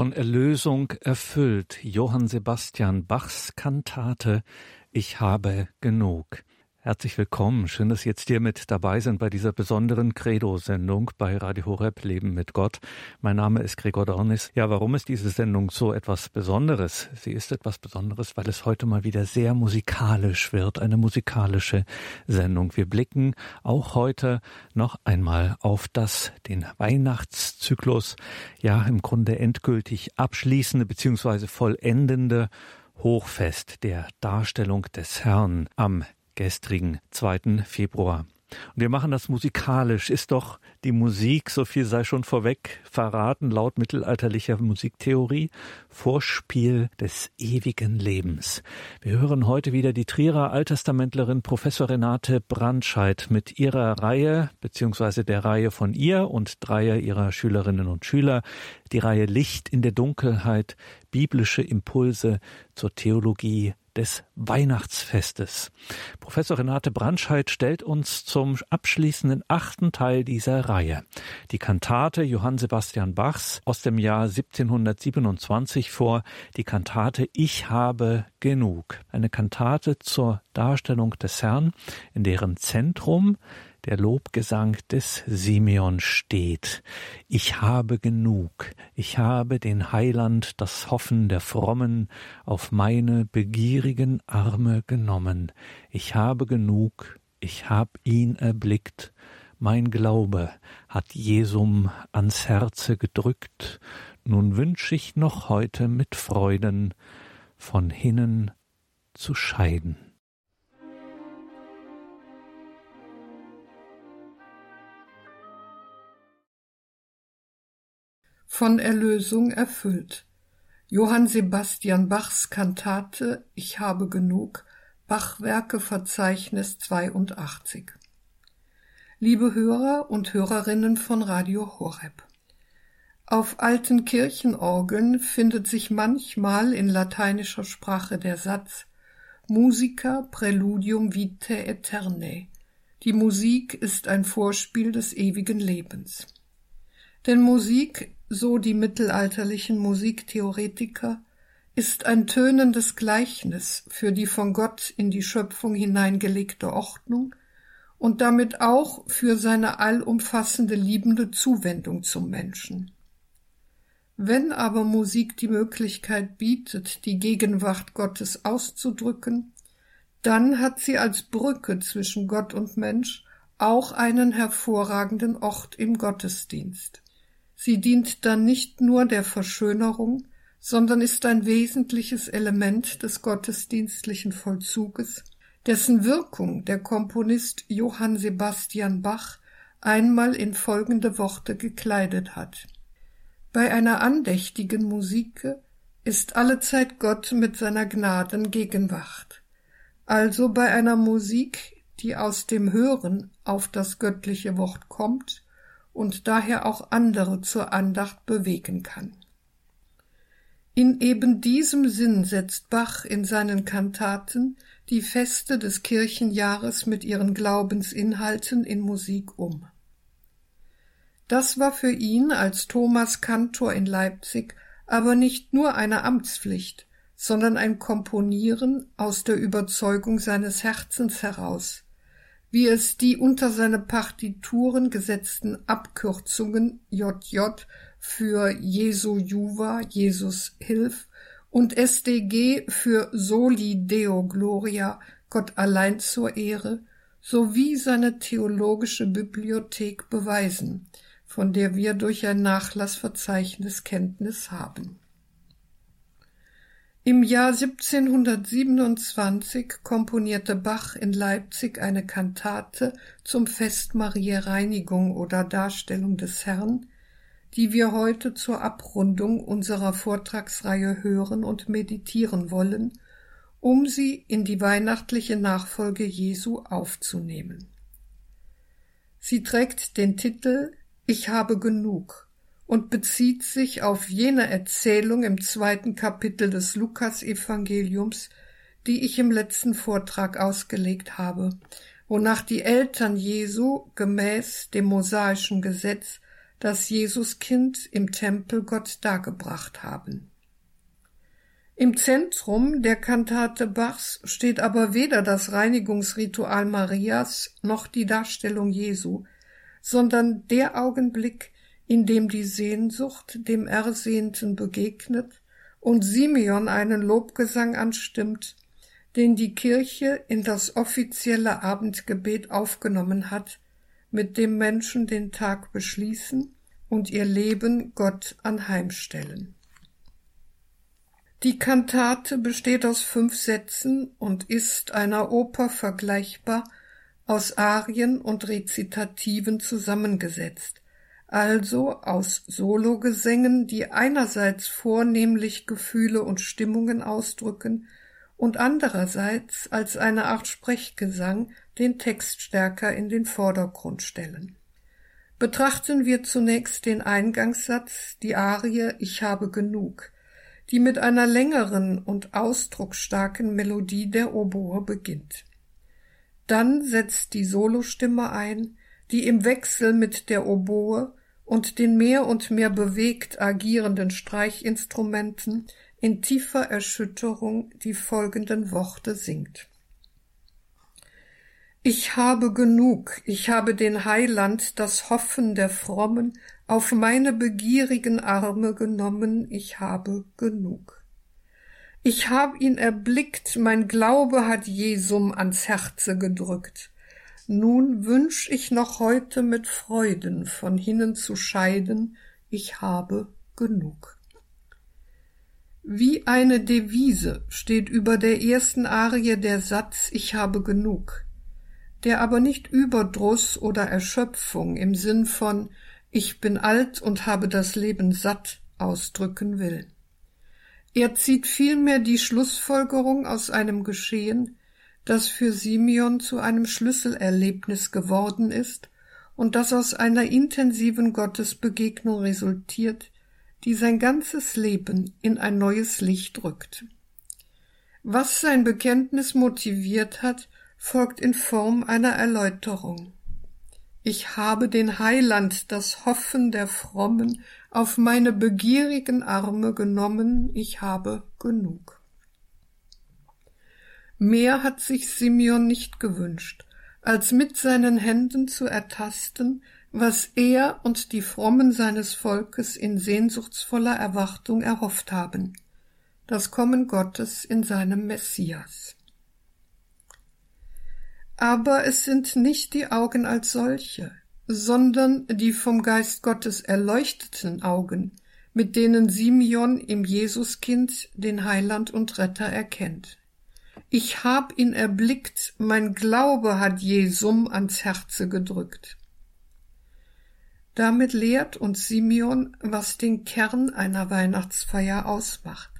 Von Erlösung erfüllt Johann Sebastian Bachs Kantate Ich habe genug. Herzlich willkommen. Schön, dass Sie jetzt hier mit dabei sind bei dieser besonderen Credo-Sendung bei Radio Horeb Leben mit Gott. Mein Name ist Gregor Dornis. Ja, warum ist diese Sendung so etwas Besonderes? Sie ist etwas Besonderes, weil es heute mal wieder sehr musikalisch wird. Eine musikalische Sendung. Wir blicken auch heute noch einmal auf das, den Weihnachtszyklus, ja, im Grunde endgültig abschließende bzw. vollendende Hochfest der Darstellung des Herrn am gestrigen 2. Februar. Und wir machen das musikalisch. Ist doch die Musik, so viel sei schon vorweg verraten, laut mittelalterlicher Musiktheorie, Vorspiel des ewigen Lebens. Wir hören heute wieder die Trierer Alttestamentlerin Professor Renate Brandscheid mit ihrer Reihe, beziehungsweise der Reihe von ihr und dreier ihrer Schülerinnen und Schüler, die Reihe Licht in der Dunkelheit, biblische Impulse zur Theologie des Weihnachtsfestes. Professor Renate Brandscheid stellt uns zum abschließenden achten Teil dieser Reihe die Kantate Johann Sebastian Bachs aus dem Jahr 1727 vor, die Kantate Ich habe genug, eine Kantate zur Darstellung des Herrn, in deren Zentrum der Lobgesang des Simeon steht. Ich habe genug, ich habe den Heiland, das Hoffen der Frommen, auf meine begierigen Arme genommen. Ich habe genug, ich hab ihn erblickt, mein Glaube hat Jesum ans Herze gedrückt, nun wünsch ich noch heute mit Freuden von hinnen zu scheiden. Von Erlösung erfüllt. Johann Sebastian Bachs Kantate Ich habe genug, Bachwerke Verzeichnis 82. Liebe Hörer und Hörerinnen von Radio Horeb. Auf alten Kirchenorgeln findet sich manchmal in lateinischer Sprache der Satz Musica Preludium vitae aeternae. Die Musik ist ein Vorspiel des ewigen Lebens. Denn Musik so die mittelalterlichen Musiktheoretiker, ist ein tönendes Gleichnis für die von Gott in die Schöpfung hineingelegte Ordnung und damit auch für seine allumfassende liebende Zuwendung zum Menschen. Wenn aber Musik die Möglichkeit bietet, die Gegenwart Gottes auszudrücken, dann hat sie als Brücke zwischen Gott und Mensch auch einen hervorragenden Ort im Gottesdienst. Sie dient dann nicht nur der Verschönerung, sondern ist ein wesentliches Element des gottesdienstlichen Vollzuges, dessen Wirkung der Komponist Johann Sebastian Bach einmal in folgende Worte gekleidet hat. Bei einer andächtigen Musike ist allezeit Gott mit seiner Gnaden Gegenwart. Also bei einer Musik, die aus dem Hören auf das göttliche Wort kommt und daher auch andere zur Andacht bewegen kann. In eben diesem Sinn setzt Bach in seinen Kantaten die Feste des Kirchenjahres mit ihren Glaubensinhalten in Musik um. Das war für ihn als Thomas Kantor in Leipzig aber nicht nur eine Amtspflicht, sondern ein Komponieren aus der Überzeugung seines Herzens heraus, wie es die unter seine Partituren gesetzten Abkürzungen JJ für Jesu Juva, Jesus Hilf und SDG für Soli Deo Gloria, Gott allein zur Ehre, sowie seine theologische Bibliothek beweisen, von der wir durch ein Nachlassverzeichnis Kenntnis haben. Im Jahr 1727 komponierte Bach in Leipzig eine Kantate zum Fest Mariä Reinigung oder Darstellung des Herrn, die wir heute zur Abrundung unserer Vortragsreihe hören und meditieren wollen, um sie in die weihnachtliche Nachfolge Jesu aufzunehmen. Sie trägt den Titel Ich habe genug und bezieht sich auf jene Erzählung im zweiten Kapitel des Lukasevangeliums, die ich im letzten Vortrag ausgelegt habe, wonach die Eltern Jesu gemäß dem mosaischen Gesetz das Jesuskind im Tempel Gott dargebracht haben. Im Zentrum der Kantate Bachs steht aber weder das Reinigungsritual Marias noch die Darstellung Jesu, sondern der Augenblick, in dem die Sehnsucht dem Ersehnten begegnet und Simeon einen Lobgesang anstimmt, den die Kirche in das offizielle Abendgebet aufgenommen hat, mit dem Menschen den Tag beschließen und ihr Leben Gott anheimstellen. Die Kantate besteht aus fünf Sätzen und ist einer Oper vergleichbar, aus Arien und Rezitativen zusammengesetzt, also aus Sologesängen, die einerseits vornehmlich Gefühle und Stimmungen ausdrücken und andererseits als eine Art Sprechgesang den Text stärker in den Vordergrund stellen. Betrachten wir zunächst den Eingangssatz, die Arie Ich habe genug, die mit einer längeren und ausdrucksstarken Melodie der Oboe beginnt. Dann setzt die Solostimme ein, die im Wechsel mit der Oboe und den mehr und mehr bewegt agierenden Streichinstrumenten in tiefer Erschütterung die folgenden Worte singt. Ich habe genug, ich habe den Heiland, das Hoffen der Frommen, auf meine begierigen Arme genommen, ich habe genug. Ich hab ihn erblickt, mein Glaube hat Jesum ans Herze gedrückt. Nun wünsch ich noch heute mit Freuden von hinnen zu scheiden, ich habe genug. Wie eine Devise steht über der ersten Arie der Satz Ich habe genug, der aber nicht Überdruss oder Erschöpfung im Sinn von Ich bin alt und habe das Leben satt ausdrücken will. Er zieht vielmehr die Schlussfolgerung aus einem Geschehen, das für Simeon zu einem Schlüsselerlebnis geworden ist und das aus einer intensiven Gottesbegegnung resultiert, die sein ganzes Leben in ein neues Licht rückt. Was sein Bekenntnis motiviert hat, folgt in Form einer Erläuterung. Ich habe den Heiland, das Hoffen der Frommen, auf meine begierigen Arme genommen, ich habe genug. Mehr hat sich Simeon nicht gewünscht, als mit seinen Händen zu ertasten, was er und die Frommen seines Volkes in sehnsuchtsvoller Erwartung erhofft haben, das Kommen Gottes in seinem Messias. Aber es sind nicht die Augen als solche, sondern die vom Geist Gottes erleuchteten Augen, mit denen Simeon im Jesuskind den Heiland und Retter erkennt. Ich hab ihn erblickt, mein Glaube hat Jesum ans Herze gedrückt. Damit lehrt uns Simeon, was den Kern einer Weihnachtsfeier ausmacht,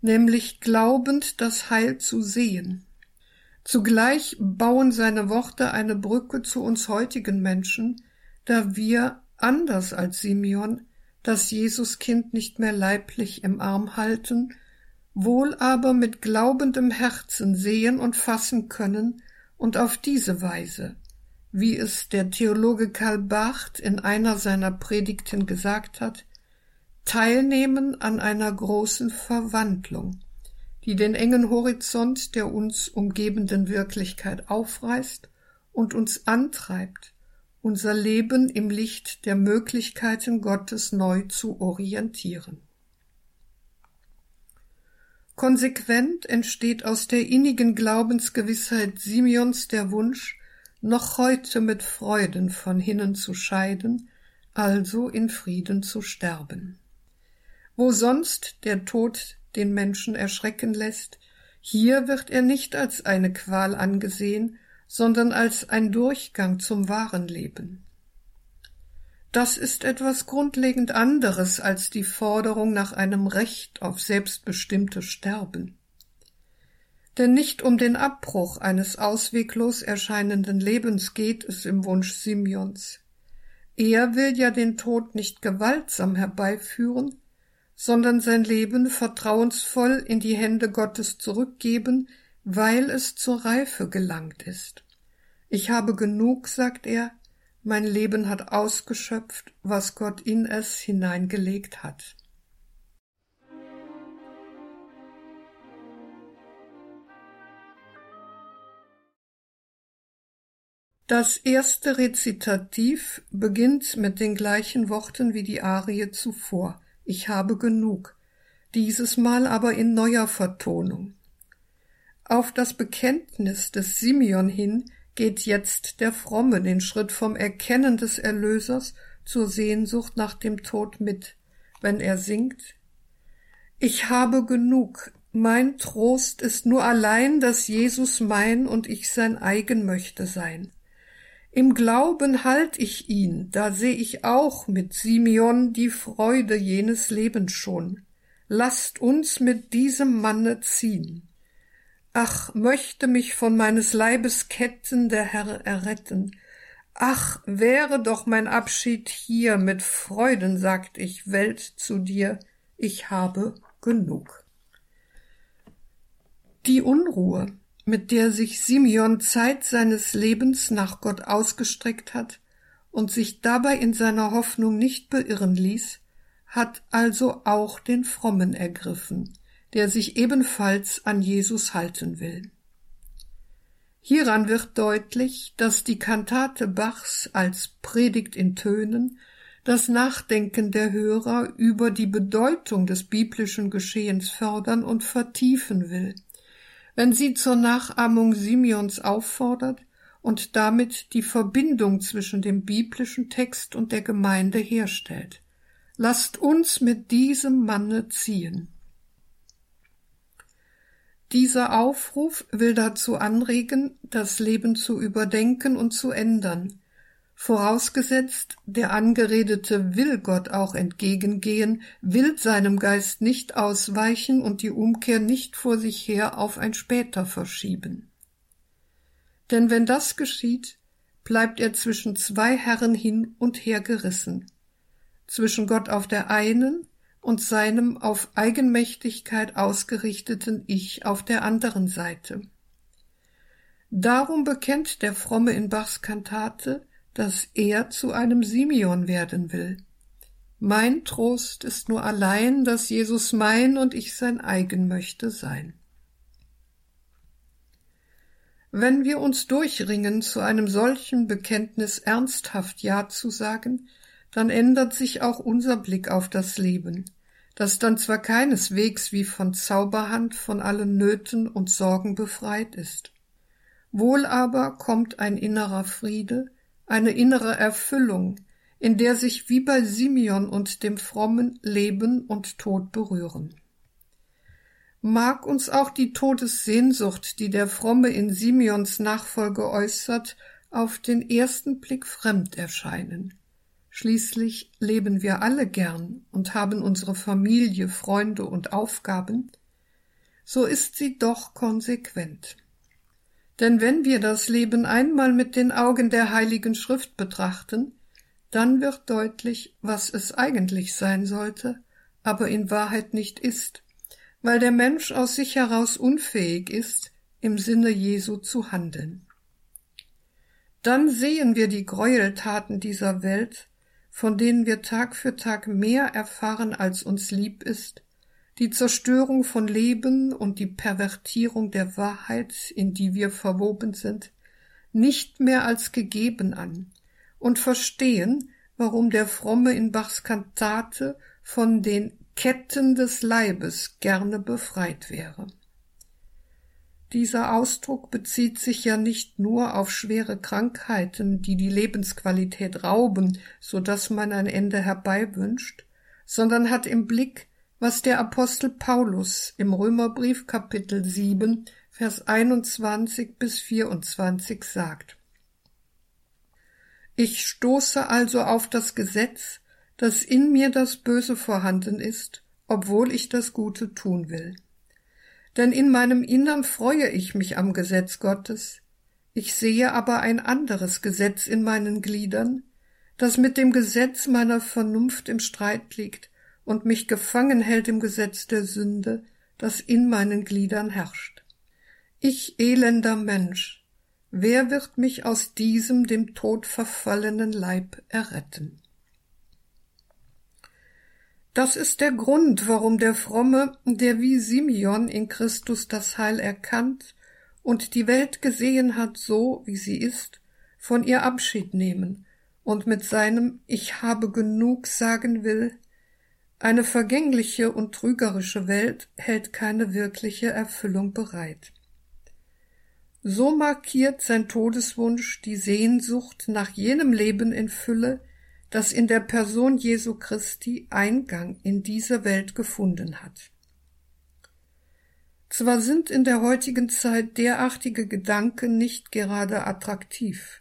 nämlich glaubend das Heil zu sehen. Zugleich bauen seine Worte eine Brücke zu uns heutigen Menschen, da wir, anders als Simeon, das Jesuskind nicht mehr leiblich im Arm halten, wohl aber mit glaubendem Herzen sehen und fassen können und auf diese Weise wie es der Theologe Karl Barth in einer seiner Predigten gesagt hat, teilnehmen an einer großen Verwandlung, die den engen Horizont der uns umgebenden Wirklichkeit aufreißt und uns antreibt, unser Leben im Licht der Möglichkeiten Gottes neu zu orientieren. Konsequent entsteht aus der innigen Glaubensgewissheit Simeons der Wunsch, noch heute mit Freuden von hinnen zu scheiden, also in Frieden zu sterben. Wo sonst der Tod den Menschen erschrecken lässt, hier wird er nicht als eine Qual angesehen, sondern als ein Durchgang zum wahren Leben. Das ist etwas grundlegend anderes als die Forderung nach einem Recht auf selbstbestimmtes Sterben. Denn nicht um den Abbruch eines ausweglos erscheinenden Lebens geht es im Wunsch Simeons. Er will ja den Tod nicht gewaltsam herbeiführen, sondern sein Leben vertrauensvoll in die Hände Gottes zurückgeben, weil es zur Reife gelangt ist. Ich habe genug, sagt er, mein Leben hat ausgeschöpft, was Gott in es hineingelegt hat. Das erste Rezitativ beginnt mit den gleichen Worten wie die Arie zuvor. Ich habe genug. Dieses Mal aber in neuer Vertonung. Auf das Bekenntnis des Simeon hin geht jetzt der Fromme den Schritt vom Erkennen des Erlösers zur Sehnsucht nach dem Tod mit, wenn er singt Ich habe genug, mein Trost ist nur allein, dass Jesus mein und ich sein eigen möchte sein. Im Glauben halt ich ihn, da seh ich auch mit Simeon die Freude jenes Lebens schon. Lasst uns mit diesem Manne ziehen. Ach, möchte mich von meines Leibes Ketten der Herr erretten. Ach, wäre doch mein Abschied hier, mit Freuden sagt ich Welt zu dir, ich habe genug. Die Unruhe, mit der sich Simeon Zeit seines Lebens nach Gott ausgestreckt hat und sich dabei in seiner Hoffnung nicht beirren ließ, hat also auch den Frommen ergriffen, der sich ebenfalls an Jesus halten will. Hieran wird deutlich, dass die Kantate Bachs als Predigt in Tönen das Nachdenken der Hörer über die Bedeutung des biblischen Geschehens fördern und vertiefen will wenn sie zur Nachahmung Simeons auffordert und damit die Verbindung zwischen dem biblischen Text und der Gemeinde herstellt. Lasst uns mit diesem Manne ziehen. Dieser Aufruf will dazu anregen, das Leben zu überdenken und zu ändern, Vorausgesetzt, der Angeredete will Gott auch entgegengehen, will seinem Geist nicht ausweichen und die Umkehr nicht vor sich her auf ein später verschieben. Denn wenn das geschieht, bleibt er zwischen zwei Herren hin und her gerissen, zwischen Gott auf der einen und seinem auf Eigenmächtigkeit ausgerichteten Ich auf der anderen Seite. Darum bekennt der Fromme in Bachs Kantate, dass er zu einem Simeon werden will. Mein Trost ist nur allein, dass Jesus mein und ich sein eigen möchte sein. Wenn wir uns durchringen, zu einem solchen Bekenntnis ernsthaft Ja zu sagen, dann ändert sich auch unser Blick auf das Leben, das dann zwar keineswegs wie von Zauberhand von allen Nöten und Sorgen befreit ist. Wohl aber kommt ein innerer Friede, eine innere Erfüllung, in der sich wie bei Simeon und dem frommen Leben und Tod berühren. Mag uns auch die Todessehnsucht, die der Fromme in Simeons Nachfolge äußert, auf den ersten Blick fremd erscheinen. Schließlich leben wir alle gern und haben unsere Familie, Freunde und Aufgaben, so ist sie doch konsequent. Denn wenn wir das Leben einmal mit den Augen der Heiligen Schrift betrachten, dann wird deutlich, was es eigentlich sein sollte, aber in Wahrheit nicht ist, weil der Mensch aus sich heraus unfähig ist, im Sinne Jesu zu handeln. Dann sehen wir die Gräueltaten dieser Welt, von denen wir Tag für Tag mehr erfahren, als uns lieb ist, die Zerstörung von Leben und die Pervertierung der Wahrheit, in die wir verwoben sind, nicht mehr als gegeben an und verstehen, warum der Fromme in Bachs Kantate von den Ketten des Leibes gerne befreit wäre. Dieser Ausdruck bezieht sich ja nicht nur auf schwere Krankheiten, die die Lebensqualität rauben, so dass man ein Ende herbeiwünscht, sondern hat im Blick was der Apostel Paulus im Römerbrief Kapitel 7, Vers 21 bis 24 sagt. Ich stoße also auf das Gesetz, dass in mir das Böse vorhanden ist, obwohl ich das Gute tun will. Denn in meinem Innern freue ich mich am Gesetz Gottes, ich sehe aber ein anderes Gesetz in meinen Gliedern, das mit dem Gesetz meiner Vernunft im Streit liegt und mich gefangen hält im Gesetz der Sünde, das in meinen Gliedern herrscht. Ich elender Mensch, wer wird mich aus diesem dem Tod verfallenen Leib erretten? Das ist der Grund, warum der Fromme, der wie Simeon in Christus das Heil erkannt und die Welt gesehen hat, so wie sie ist, von ihr Abschied nehmen und mit seinem Ich habe genug sagen will, eine vergängliche und trügerische Welt hält keine wirkliche Erfüllung bereit. So markiert sein Todeswunsch die Sehnsucht nach jenem Leben in Fülle, das in der Person Jesu Christi Eingang in diese Welt gefunden hat. Zwar sind in der heutigen Zeit derartige Gedanken nicht gerade attraktiv,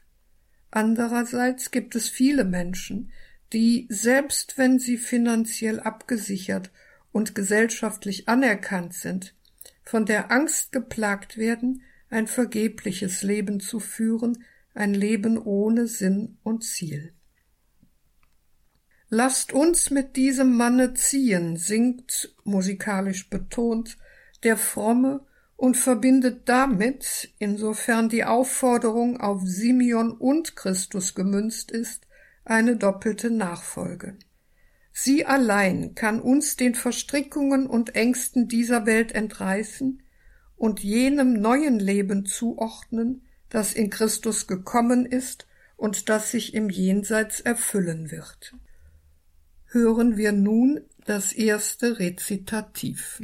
andererseits gibt es viele Menschen, die, selbst wenn sie finanziell abgesichert und gesellschaftlich anerkannt sind, von der Angst geplagt werden, ein vergebliches Leben zu führen, ein Leben ohne Sinn und Ziel. Lasst uns mit diesem Manne ziehen, singt, musikalisch betont, der Fromme und verbindet damit, insofern die Aufforderung auf Simeon und Christus gemünzt ist, eine doppelte Nachfolge. Sie allein kann uns den Verstrickungen und Ängsten dieser Welt entreißen und jenem neuen Leben zuordnen, das in Christus gekommen ist und das sich im Jenseits erfüllen wird hören wir nun das erste Rezitativ.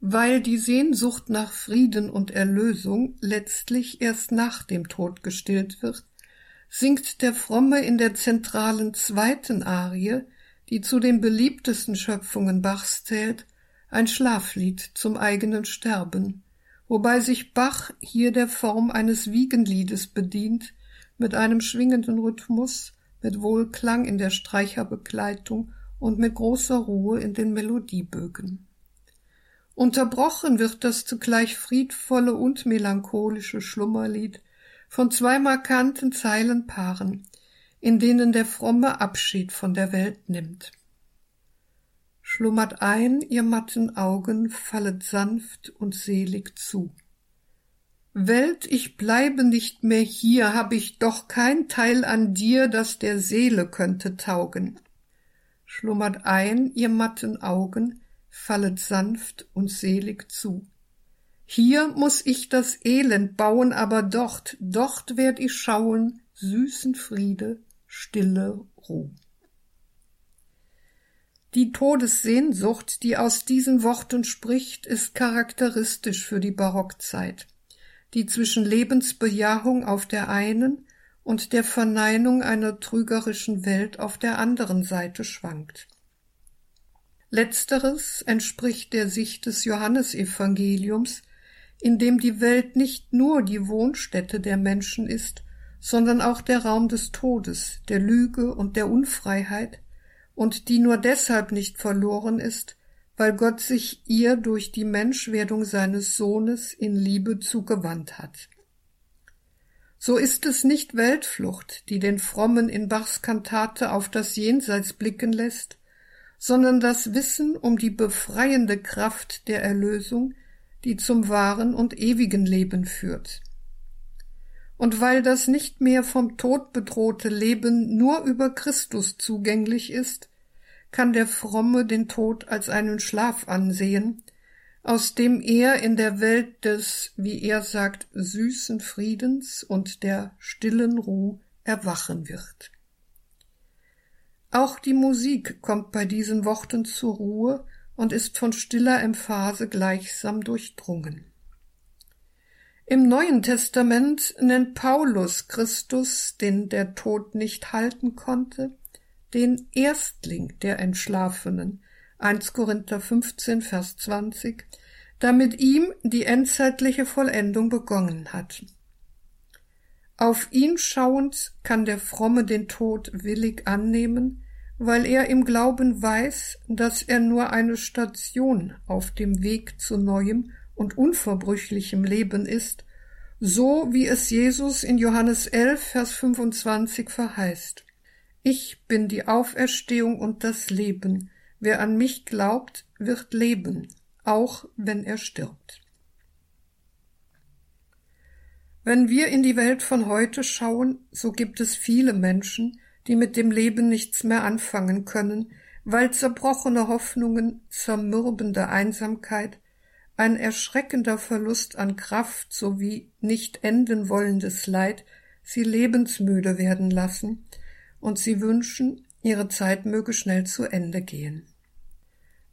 Weil die Sehnsucht nach Frieden und Erlösung letztlich erst nach dem Tod gestillt wird, singt der Fromme in der zentralen zweiten Arie, die zu den beliebtesten Schöpfungen Bachs zählt, ein Schlaflied zum eigenen Sterben wobei sich Bach hier der Form eines Wiegenliedes bedient, mit einem schwingenden Rhythmus, mit Wohlklang in der Streicherbegleitung und mit großer Ruhe in den Melodiebögen. Unterbrochen wird das zugleich friedvolle und melancholische Schlummerlied von zwei markanten Zeilenpaaren, in denen der fromme Abschied von der Welt nimmt schlummert ein, ihr matten Augen fallet sanft und selig zu. Welt, ich bleibe nicht mehr hier, hab ich doch kein Teil an dir, das der Seele könnte taugen. Schlummert ein, ihr matten Augen fallet sanft und selig zu. Hier muss ich das Elend bauen, aber dort, dort werd ich schauen, süßen Friede, stille Ruh. Die Todessehnsucht, die aus diesen Worten spricht, ist charakteristisch für die Barockzeit, die zwischen Lebensbejahung auf der einen und der Verneinung einer trügerischen Welt auf der anderen Seite schwankt. Letzteres entspricht der Sicht des Johannesevangeliums, in dem die Welt nicht nur die Wohnstätte der Menschen ist, sondern auch der Raum des Todes, der Lüge und der Unfreiheit, und die nur deshalb nicht verloren ist, weil Gott sich ihr durch die Menschwerdung seines Sohnes in Liebe zugewandt hat. So ist es nicht Weltflucht, die den Frommen in Bachs Kantate auf das Jenseits blicken lässt, sondern das Wissen um die befreiende Kraft der Erlösung, die zum wahren und ewigen Leben führt. Und weil das nicht mehr vom Tod bedrohte Leben nur über Christus zugänglich ist, kann der Fromme den Tod als einen Schlaf ansehen, aus dem er in der Welt des, wie er sagt, süßen Friedens und der stillen Ruh erwachen wird. Auch die Musik kommt bei diesen Worten zur Ruhe und ist von stiller Emphase gleichsam durchdrungen. Im Neuen Testament nennt Paulus Christus, den der Tod nicht halten konnte, den Erstling der Entschlafenen, 1 Korinther 15, Vers 20, da mit ihm die endzeitliche Vollendung begonnen hat. Auf ihn schauend kann der Fromme den Tod willig annehmen, weil er im Glauben weiß, dass er nur eine Station auf dem Weg zu neuem und unverbrüchlichem Leben ist, so wie es Jesus in Johannes 11, Vers 25 verheißt. Ich bin die Auferstehung und das Leben. Wer an mich glaubt, wird leben, auch wenn er stirbt. Wenn wir in die Welt von heute schauen, so gibt es viele Menschen, die mit dem Leben nichts mehr anfangen können, weil zerbrochene Hoffnungen, zermürbende Einsamkeit, ein erschreckender Verlust an Kraft sowie nicht enden wollendes Leid sie lebensmüde werden lassen, und sie wünschen, ihre Zeit möge schnell zu Ende gehen.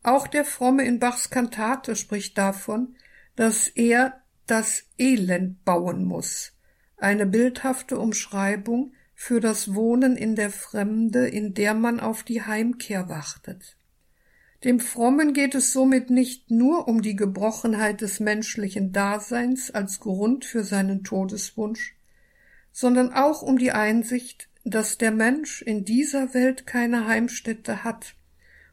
Auch der Fromme in Bachs Kantate spricht davon, dass er das Elend bauen muss, eine bildhafte Umschreibung für das Wohnen in der Fremde, in der man auf die Heimkehr wartet. Dem Frommen geht es somit nicht nur um die Gebrochenheit des menschlichen Daseins als Grund für seinen Todeswunsch, sondern auch um die Einsicht, dass der Mensch in dieser Welt keine Heimstätte hat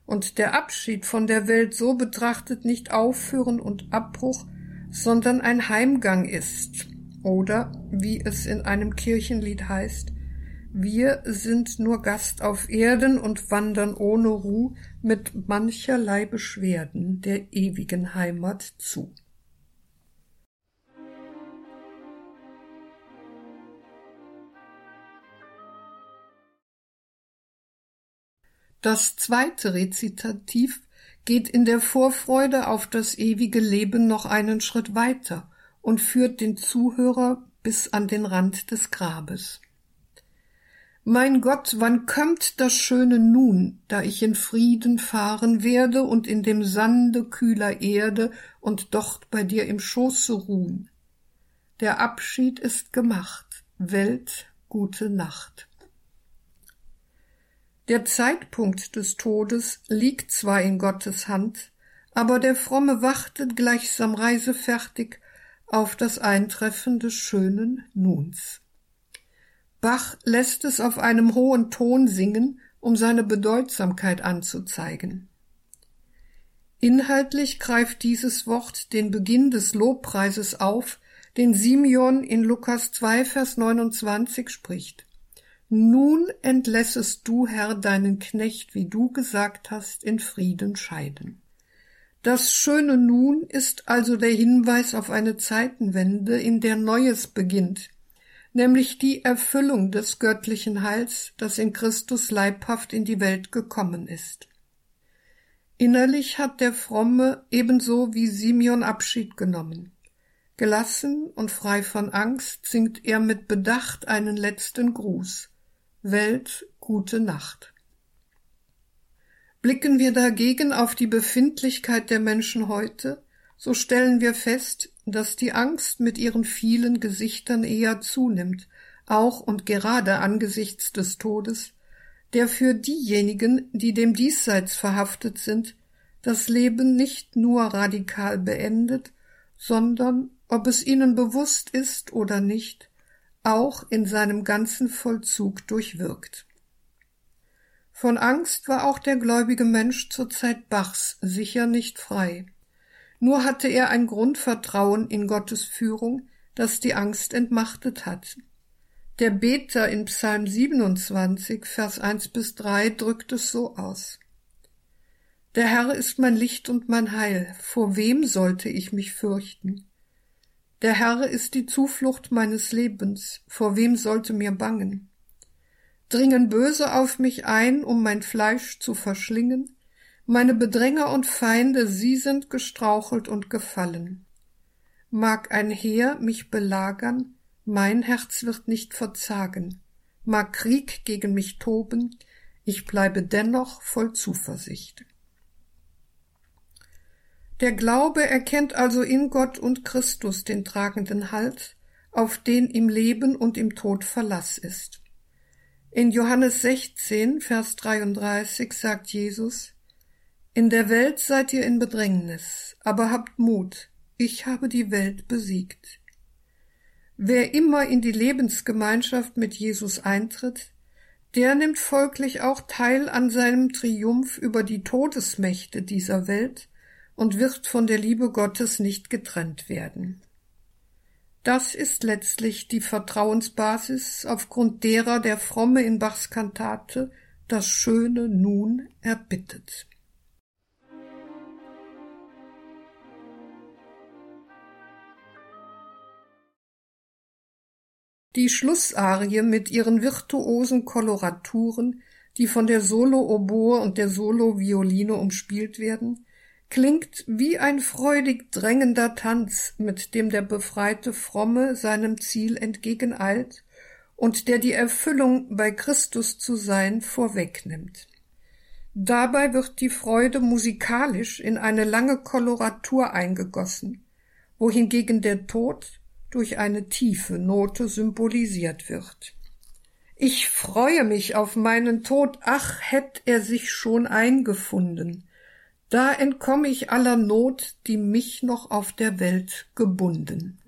und der Abschied von der Welt so betrachtet nicht Aufführen und Abbruch, sondern ein Heimgang ist. Oder, wie es in einem Kirchenlied heißt, wir sind nur Gast auf Erden und wandern ohne Ruh mit mancherlei Beschwerden der ewigen Heimat zu. Das zweite Rezitativ geht in der Vorfreude auf das ewige Leben noch einen Schritt weiter und führt den Zuhörer bis an den Rand des Grabes. Mein Gott, wann kömmt das schöne Nun, da ich in Frieden fahren werde und in dem Sande kühler Erde und dort bei dir im Schoße ruhen? Der Abschied ist gemacht, Welt, gute Nacht. Der Zeitpunkt des Todes liegt zwar in Gottes Hand, aber der Fromme wartet gleichsam reisefertig auf das Eintreffen des schönen Nuns. Bach lässt es auf einem hohen Ton singen, um seine Bedeutsamkeit anzuzeigen. Inhaltlich greift dieses Wort den Beginn des Lobpreises auf, den Simeon in Lukas 2, Vers 29 spricht. Nun entlässest du, Herr, deinen Knecht, wie du gesagt hast, in Frieden scheiden. Das schöne Nun ist also der Hinweis auf eine Zeitenwende, in der Neues beginnt, nämlich die Erfüllung des göttlichen Heils, das in Christus leibhaft in die Welt gekommen ist. Innerlich hat der Fromme ebenso wie Simeon Abschied genommen. Gelassen und frei von Angst singt er mit Bedacht einen letzten Gruß. Welt gute Nacht. Blicken wir dagegen auf die Befindlichkeit der Menschen heute, so stellen wir fest, dass die Angst mit ihren vielen Gesichtern eher zunimmt, auch und gerade angesichts des Todes, der für diejenigen, die dem Diesseits verhaftet sind, das Leben nicht nur radikal beendet, sondern, ob es ihnen bewusst ist oder nicht, auch in seinem ganzen Vollzug durchwirkt. Von Angst war auch der gläubige Mensch zur Zeit Bachs sicher nicht frei. Nur hatte er ein Grundvertrauen in Gottes Führung, das die Angst entmachtet hat. Der Beter in Psalm 27, Vers 1 bis 3 drückt es so aus. Der Herr ist mein Licht und mein Heil, vor wem sollte ich mich fürchten? Der Herr ist die Zuflucht meines Lebens, vor wem sollte mir bangen? Dringen Böse auf mich ein, um mein Fleisch zu verschlingen? Meine Bedränger und Feinde, sie sind gestrauchelt und gefallen. Mag ein Heer mich belagern, mein Herz wird nicht verzagen. Mag Krieg gegen mich toben, ich bleibe dennoch voll Zuversicht. Der Glaube erkennt also in Gott und Christus den tragenden Halt, auf den im Leben und im Tod Verlass ist. In Johannes 16, Vers 33 sagt Jesus, In der Welt seid ihr in Bedrängnis, aber habt Mut, ich habe die Welt besiegt. Wer immer in die Lebensgemeinschaft mit Jesus eintritt, der nimmt folglich auch teil an seinem Triumph über die Todesmächte dieser Welt und wird von der Liebe Gottes nicht getrennt werden. Das ist letztlich die Vertrauensbasis, aufgrund derer der Fromme in Bachs Kantate das Schöne nun erbittet. Die Schlussarie mit ihren virtuosen Koloraturen, die von der Solo-Oboe und der Solo-Violine umspielt werden, klingt wie ein freudig drängender Tanz, mit dem der befreite Fromme seinem Ziel entgegeneilt und der die Erfüllung bei Christus zu sein vorwegnimmt. Dabei wird die Freude musikalisch in eine lange Koloratur eingegossen, wohingegen der Tod durch eine tiefe Note symbolisiert wird. Ich freue mich auf meinen Tod, ach, hätt er sich schon eingefunden, da entkomm ich aller Not, die mich noch auf der Welt gebunden.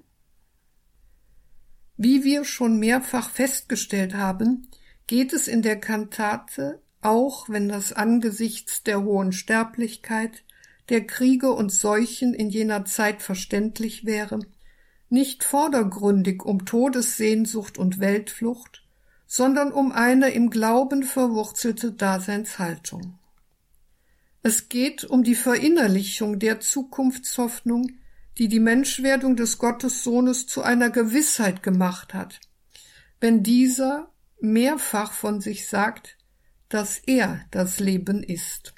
Wie wir schon mehrfach festgestellt haben, geht es in der Kantate, auch wenn das angesichts der hohen Sterblichkeit, der Kriege und Seuchen in jener Zeit verständlich wäre, nicht vordergründig um Todessehnsucht und Weltflucht, sondern um eine im Glauben verwurzelte Daseinshaltung. Es geht um die Verinnerlichung der Zukunftshoffnung, die die Menschwerdung des Gottessohnes zu einer Gewissheit gemacht hat, wenn dieser mehrfach von sich sagt, dass er das Leben ist.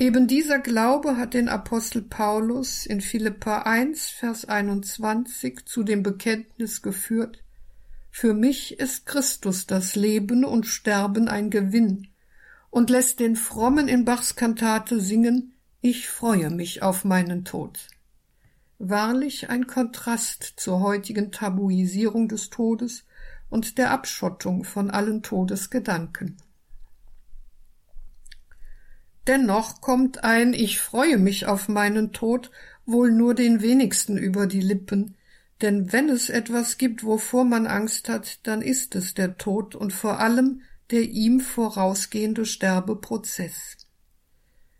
Eben dieser Glaube hat den Apostel Paulus in Philippa 1, Vers 21 zu dem Bekenntnis geführt, für mich ist Christus das Leben und Sterben ein Gewinn, und lässt den Frommen in Bachs Kantate singen Ich freue mich auf meinen Tod. Wahrlich ein Kontrast zur heutigen Tabuisierung des Todes und der Abschottung von allen Todesgedanken. Dennoch kommt ein Ich freue mich auf meinen Tod wohl nur den wenigsten über die Lippen, denn wenn es etwas gibt, wovor man Angst hat, dann ist es der Tod und vor allem der ihm vorausgehende Sterbeprozess.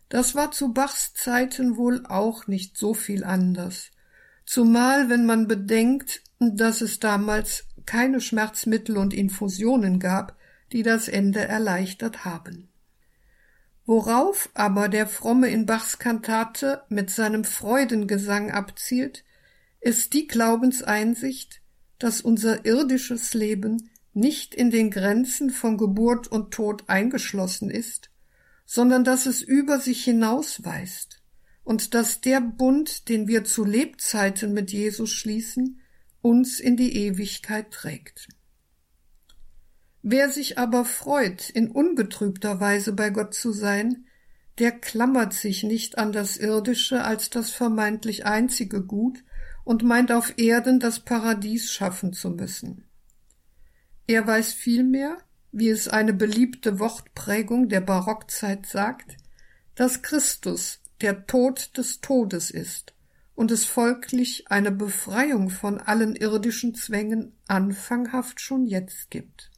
Das war zu Bachs Zeiten wohl auch nicht so viel anders, zumal wenn man bedenkt, dass es damals keine Schmerzmittel und Infusionen gab, die das Ende erleichtert haben. Worauf aber der Fromme in Bachs Kantate mit seinem Freudengesang abzielt, ist die Glaubenseinsicht, dass unser irdisches Leben nicht in den Grenzen von Geburt und Tod eingeschlossen ist, sondern dass es über sich hinausweist und dass der Bund, den wir zu Lebzeiten mit Jesus schließen, uns in die Ewigkeit trägt. Wer sich aber freut, in ungetrübter Weise bei Gott zu sein, der klammert sich nicht an das Irdische als das vermeintlich einzige Gut und meint auf Erden das Paradies schaffen zu müssen. Er weiß vielmehr, wie es eine beliebte Wortprägung der Barockzeit sagt, dass Christus der Tod des Todes ist und es folglich eine Befreiung von allen irdischen Zwängen anfanghaft schon jetzt gibt.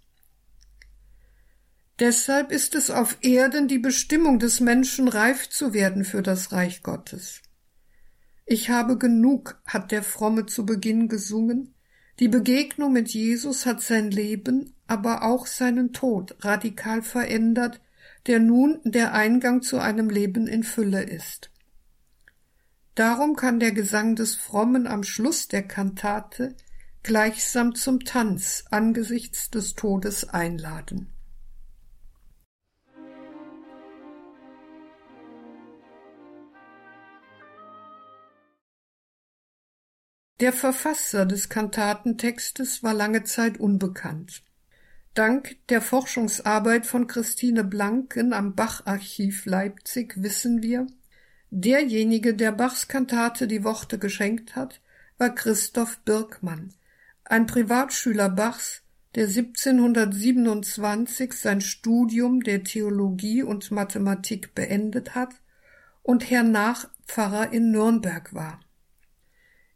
Deshalb ist es auf Erden die Bestimmung des Menschen, reif zu werden für das Reich Gottes. Ich habe genug, hat der Fromme zu Beginn gesungen. Die Begegnung mit Jesus hat sein Leben, aber auch seinen Tod radikal verändert, der nun der Eingang zu einem Leben in Fülle ist. Darum kann der Gesang des Frommen am Schluss der Kantate gleichsam zum Tanz angesichts des Todes einladen. Der Verfasser des Kantatentextes war lange Zeit unbekannt. Dank der Forschungsarbeit von Christine Blanken am Bach-Archiv Leipzig wissen wir, derjenige, der Bachs Kantate die Worte geschenkt hat, war Christoph Birkmann, ein Privatschüler Bachs, der 1727 sein Studium der Theologie und Mathematik beendet hat und hernach Pfarrer in Nürnberg war.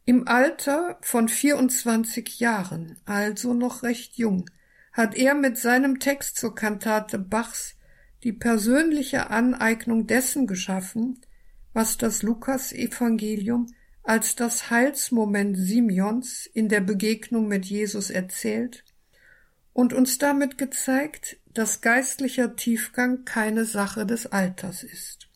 Im Alter von 24 Jahren, also noch recht jung, hat er mit seinem Text zur Kantate Bachs die persönliche Aneignung dessen geschaffen, was das Lukas-Evangelium als das Heilsmoment Simeons in der Begegnung mit Jesus erzählt und uns damit gezeigt, dass geistlicher Tiefgang keine Sache des Alters ist.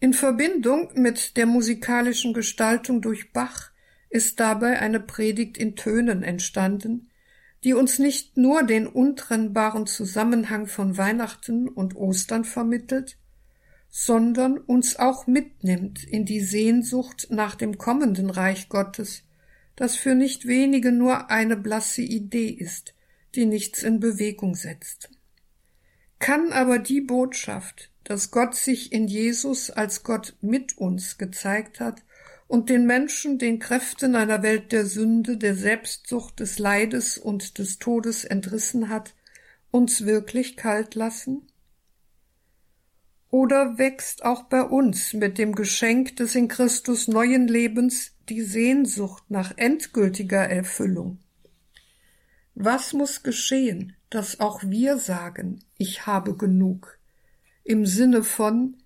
In Verbindung mit der musikalischen Gestaltung durch Bach ist dabei eine Predigt in Tönen entstanden, die uns nicht nur den untrennbaren Zusammenhang von Weihnachten und Ostern vermittelt, sondern uns auch mitnimmt in die Sehnsucht nach dem kommenden Reich Gottes, das für nicht wenige nur eine blasse Idee ist, die nichts in Bewegung setzt. Kann aber die Botschaft, dass Gott sich in Jesus als Gott mit uns gezeigt hat und den Menschen den Kräften einer Welt der Sünde, der Selbstsucht, des Leides und des Todes entrissen hat, uns wirklich kalt lassen? Oder wächst auch bei uns mit dem Geschenk des in Christus neuen Lebens die Sehnsucht nach endgültiger Erfüllung? Was muss geschehen, dass auch wir sagen, ich habe genug, im Sinne von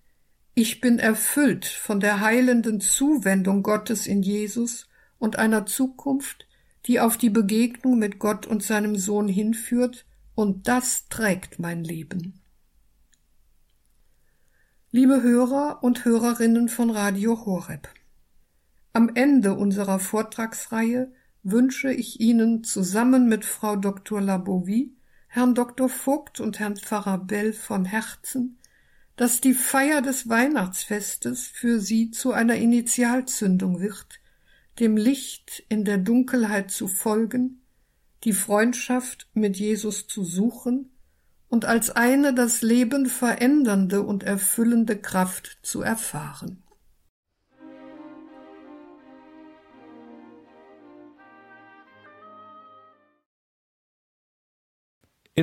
ich bin erfüllt von der heilenden Zuwendung Gottes in Jesus und einer Zukunft, die auf die Begegnung mit Gott und seinem Sohn hinführt, und das trägt mein Leben. Liebe Hörer und Hörerinnen von Radio Horeb, am Ende unserer Vortragsreihe wünsche ich Ihnen zusammen mit Frau Dr. Labovie, Herrn Dr. Vogt und Herrn Pfarrer Bell von Herzen, dass die Feier des Weihnachtsfestes für Sie zu einer Initialzündung wird, dem Licht in der Dunkelheit zu folgen, die Freundschaft mit Jesus zu suchen und als eine das Leben verändernde und erfüllende Kraft zu erfahren.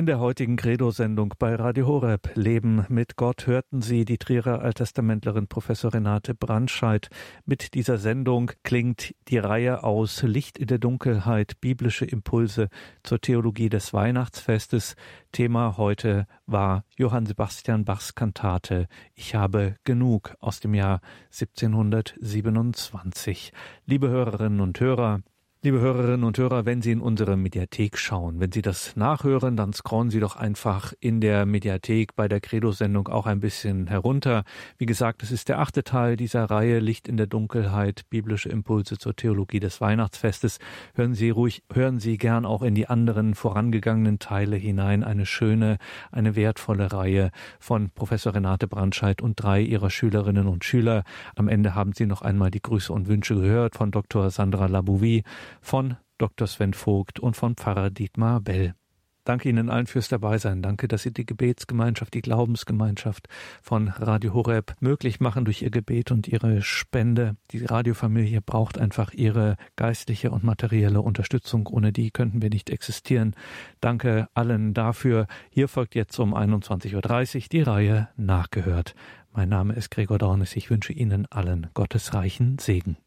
In der heutigen Credo-Sendung bei Radio Horeb Leben mit Gott hörten Sie die Trierer Alttestamentlerin Professor Renate Brandscheid. Mit dieser Sendung klingt die Reihe aus Licht in der Dunkelheit, biblische Impulse zur Theologie des Weihnachtsfestes. Thema heute war Johann Sebastian Bachs Kantate Ich habe genug aus dem Jahr 1727. Liebe Hörerinnen und Hörer, Liebe Hörerinnen und Hörer, wenn Sie in unsere Mediathek schauen, wenn Sie das nachhören, dann scrollen Sie doch einfach in der Mediathek bei der Credo-Sendung auch ein bisschen herunter. Wie gesagt, es ist der achte Teil dieser Reihe Licht in der Dunkelheit, biblische Impulse zur Theologie des Weihnachtsfestes. Hören Sie ruhig, hören Sie gern auch in die anderen vorangegangenen Teile hinein. Eine schöne, eine wertvolle Reihe von Professor Renate Brandscheid und drei ihrer Schülerinnen und Schüler. Am Ende haben Sie noch einmal die Grüße und Wünsche gehört von Dr. Sandra Labouvi von Dr. Sven Vogt und von Pfarrer Dietmar Bell. Danke Ihnen allen fürs Dabeisein. Danke, dass Sie die Gebetsgemeinschaft, die Glaubensgemeinschaft von Radio Horeb möglich machen durch Ihr Gebet und Ihre Spende. Die Radiofamilie braucht einfach Ihre geistliche und materielle Unterstützung. Ohne die könnten wir nicht existieren. Danke allen dafür. Hier folgt jetzt um 21.30 Uhr die Reihe Nachgehört. Mein Name ist Gregor Dornes. Ich wünsche Ihnen allen gottesreichen Segen.